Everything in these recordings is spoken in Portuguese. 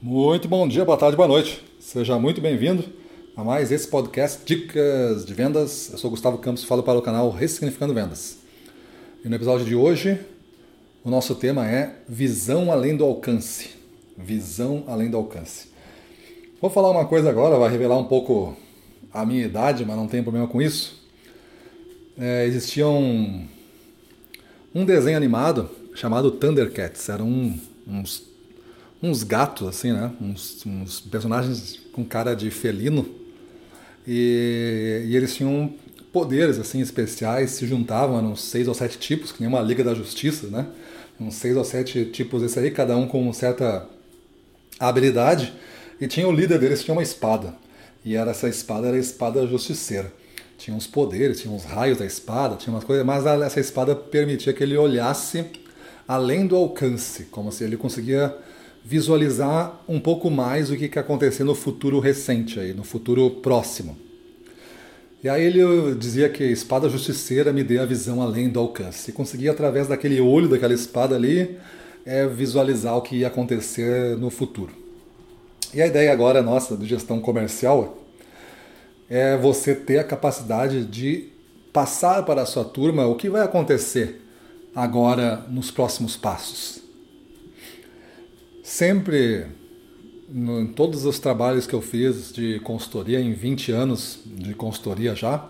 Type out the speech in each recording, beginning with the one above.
Muito bom dia, boa tarde, boa noite. Seja muito bem-vindo a mais esse podcast Dicas de Vendas. Eu sou Gustavo Campos e falo para o canal Ressignificando Vendas. E no episódio de hoje, o nosso tema é Visão Além do Alcance. Visão Além do Alcance. Vou falar uma coisa agora, vai revelar um pouco a minha idade, mas não tem problema com isso. É, existia um, um desenho animado chamado Thundercats. Eram um, uns uns gatos, assim, né? Uns, uns personagens com cara de felino. E, e, eles tinham poderes, assim, especiais, se juntavam, eram seis ou sete tipos, que nem uma Liga da Justiça, né? Uns seis ou sete tipos desse aí, cada um com uma certa habilidade. E tinha o líder deles, tinha uma espada. E era essa espada era a espada justiceira. Tinha uns poderes, tinha uns raios da espada, tinha umas coisas, mas essa espada permitia que ele olhasse além do alcance, como se ele conseguia visualizar um pouco mais o que vai acontecer no futuro recente, aí, no futuro próximo. E aí ele dizia que espada justiceira me deu a visão além do alcance. E conseguia, através daquele olho daquela espada ali, é, visualizar o que ia acontecer no futuro. E a ideia agora nossa de gestão comercial é você ter a capacidade de passar para a sua turma o que vai acontecer agora nos próximos passos. Sempre, no, em todos os trabalhos que eu fiz de consultoria, em 20 anos de consultoria já,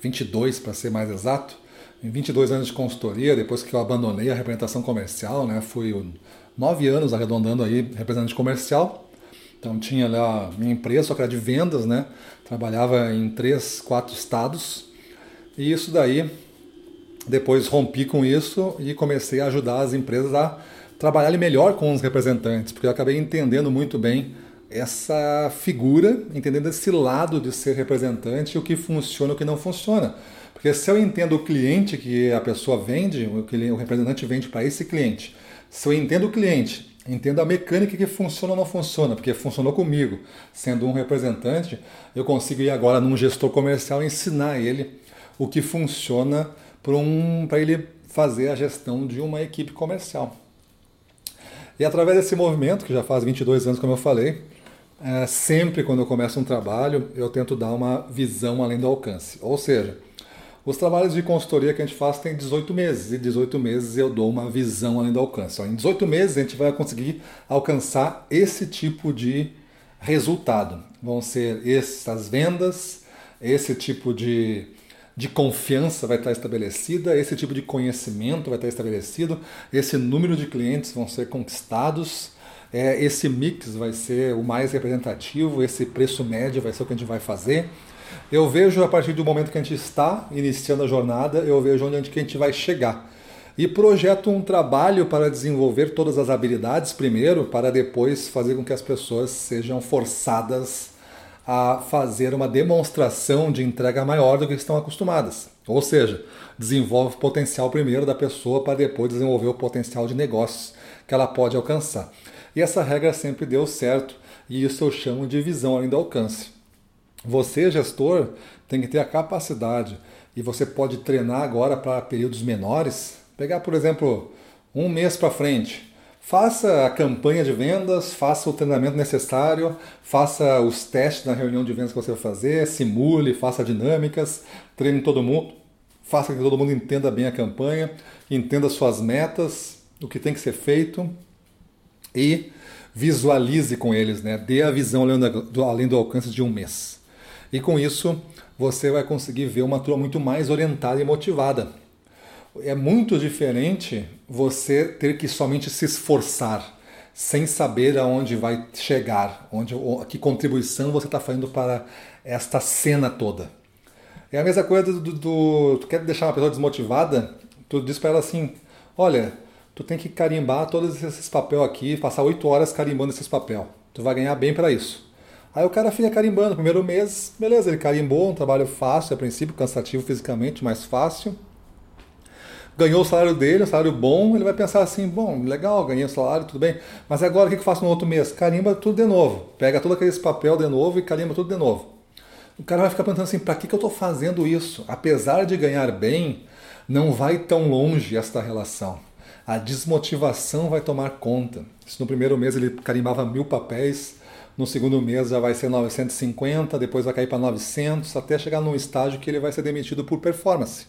22 para ser mais exato, em 22 anos de consultoria, depois que eu abandonei a representação comercial, né, fui nove anos arredondando aí representante comercial, então tinha lá minha empresa, só que era de vendas, né, trabalhava em três, quatro estados, e isso daí, depois rompi com isso e comecei a ajudar as empresas a trabalhar melhor com os representantes, porque eu acabei entendendo muito bem essa figura, entendendo esse lado de ser representante, o que funciona e o que não funciona. Porque se eu entendo o cliente que a pessoa vende, o, representante vende para esse cliente, se eu entendo o cliente, entendo a mecânica que funciona ou não funciona, porque funcionou comigo, sendo um representante, eu consigo ir agora num gestor comercial e ensinar ele o que funciona para um, ele fazer a gestão de uma equipe comercial. E através desse movimento, que já faz 22 anos, como eu falei, é, sempre quando eu começo um trabalho, eu tento dar uma visão além do alcance. Ou seja, os trabalhos de consultoria que a gente faz tem 18 meses, e 18 meses eu dou uma visão além do alcance. Em 18 meses a gente vai conseguir alcançar esse tipo de resultado. Vão ser essas vendas, esse tipo de de confiança vai estar estabelecida, esse tipo de conhecimento vai estar estabelecido, esse número de clientes vão ser conquistados, é, esse mix vai ser o mais representativo, esse preço médio vai ser o que a gente vai fazer. Eu vejo a partir do momento que a gente está iniciando a jornada, eu vejo onde a gente vai chegar. E projeto um trabalho para desenvolver todas as habilidades primeiro, para depois fazer com que as pessoas sejam forçadas a fazer uma demonstração de entrega maior do que estão acostumadas. Ou seja, desenvolve o potencial primeiro da pessoa para depois desenvolver o potencial de negócios que ela pode alcançar. E essa regra sempre deu certo, e isso eu chamo de visão além do alcance. Você, gestor, tem que ter a capacidade, e você pode treinar agora para períodos menores, pegar, por exemplo, um mês para frente, Faça a campanha de vendas, faça o treinamento necessário, faça os testes na reunião de vendas que você vai fazer, simule, faça dinâmicas, treine todo mundo, faça que todo mundo entenda bem a campanha, entenda suas metas, o que tem que ser feito e visualize com eles, né? dê a visão além do alcance de um mês. E com isso você vai conseguir ver uma turma muito mais orientada e motivada é muito diferente você ter que somente se esforçar, sem saber aonde vai chegar, onde, que contribuição você está fazendo para esta cena toda. É a mesma coisa do, do, do tu quer deixar uma pessoa desmotivada, tu diz para ela assim, olha, tu tem que carimbar todos esses papel aqui, passar oito horas carimbando esses papel. Tu vai ganhar bem para isso. Aí o cara fica carimbando, primeiro mês, beleza, ele carimbou, um trabalho fácil a princípio, cansativo fisicamente, mais fácil ganhou o salário dele, um salário bom, ele vai pensar assim, bom, legal, ganhei o salário, tudo bem, mas agora o que eu faço no outro mês? Carimba tudo de novo, pega todo aquele papel de novo e carimba tudo de novo. O cara vai ficar pensando assim, para que, que eu estou fazendo isso? Apesar de ganhar bem, não vai tão longe esta relação. a desmotivação vai tomar conta. Se no primeiro mês ele carimbava mil papéis, no segundo mês já vai ser 950, depois vai cair para 900, até chegar num estágio que ele vai ser demitido por performance.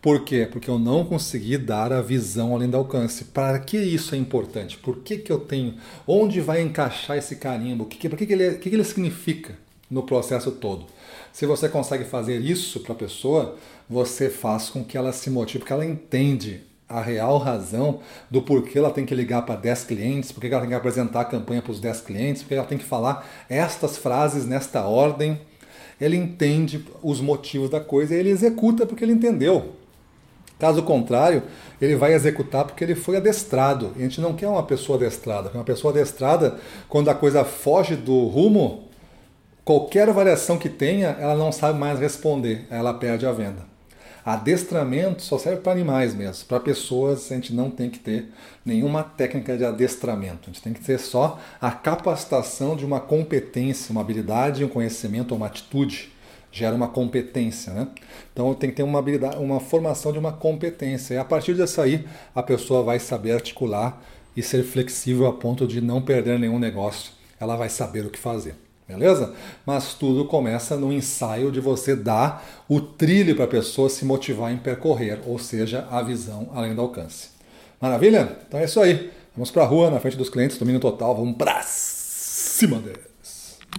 Por quê? Porque eu não consegui dar a visão além do alcance. Para que isso é importante? Por que, que eu tenho? Onde vai encaixar esse carimbo? O que, que, que, ele, que, que ele significa no processo todo? Se você consegue fazer isso para a pessoa, você faz com que ela se motive, porque ela entende a real razão do porquê ela tem que ligar para 10 clientes, porque ela tem que apresentar a campanha para os 10 clientes, porque ela tem que falar estas frases nesta ordem. Ele entende os motivos da coisa e ele executa porque ele entendeu. Caso contrário, ele vai executar porque ele foi adestrado. E a gente não quer uma pessoa adestrada. Uma pessoa adestrada, quando a coisa foge do rumo, qualquer variação que tenha, ela não sabe mais responder, ela perde a venda. Adestramento só serve para animais mesmo. Para pessoas, a gente não tem que ter nenhuma técnica de adestramento. A gente tem que ter só a capacitação de uma competência, uma habilidade, um conhecimento, uma atitude gera uma competência, né? Então tem que ter uma habilidade, uma formação de uma competência. E a partir disso aí, a pessoa vai saber articular e ser flexível a ponto de não perder nenhum negócio. Ela vai saber o que fazer. Beleza? Mas tudo começa no ensaio de você dar o trilho para a pessoa se motivar em percorrer, ou seja, a visão além do alcance. Maravilha? Então é isso aí. Vamos para a rua, na frente dos clientes, domínio total. Vamos para cima deles.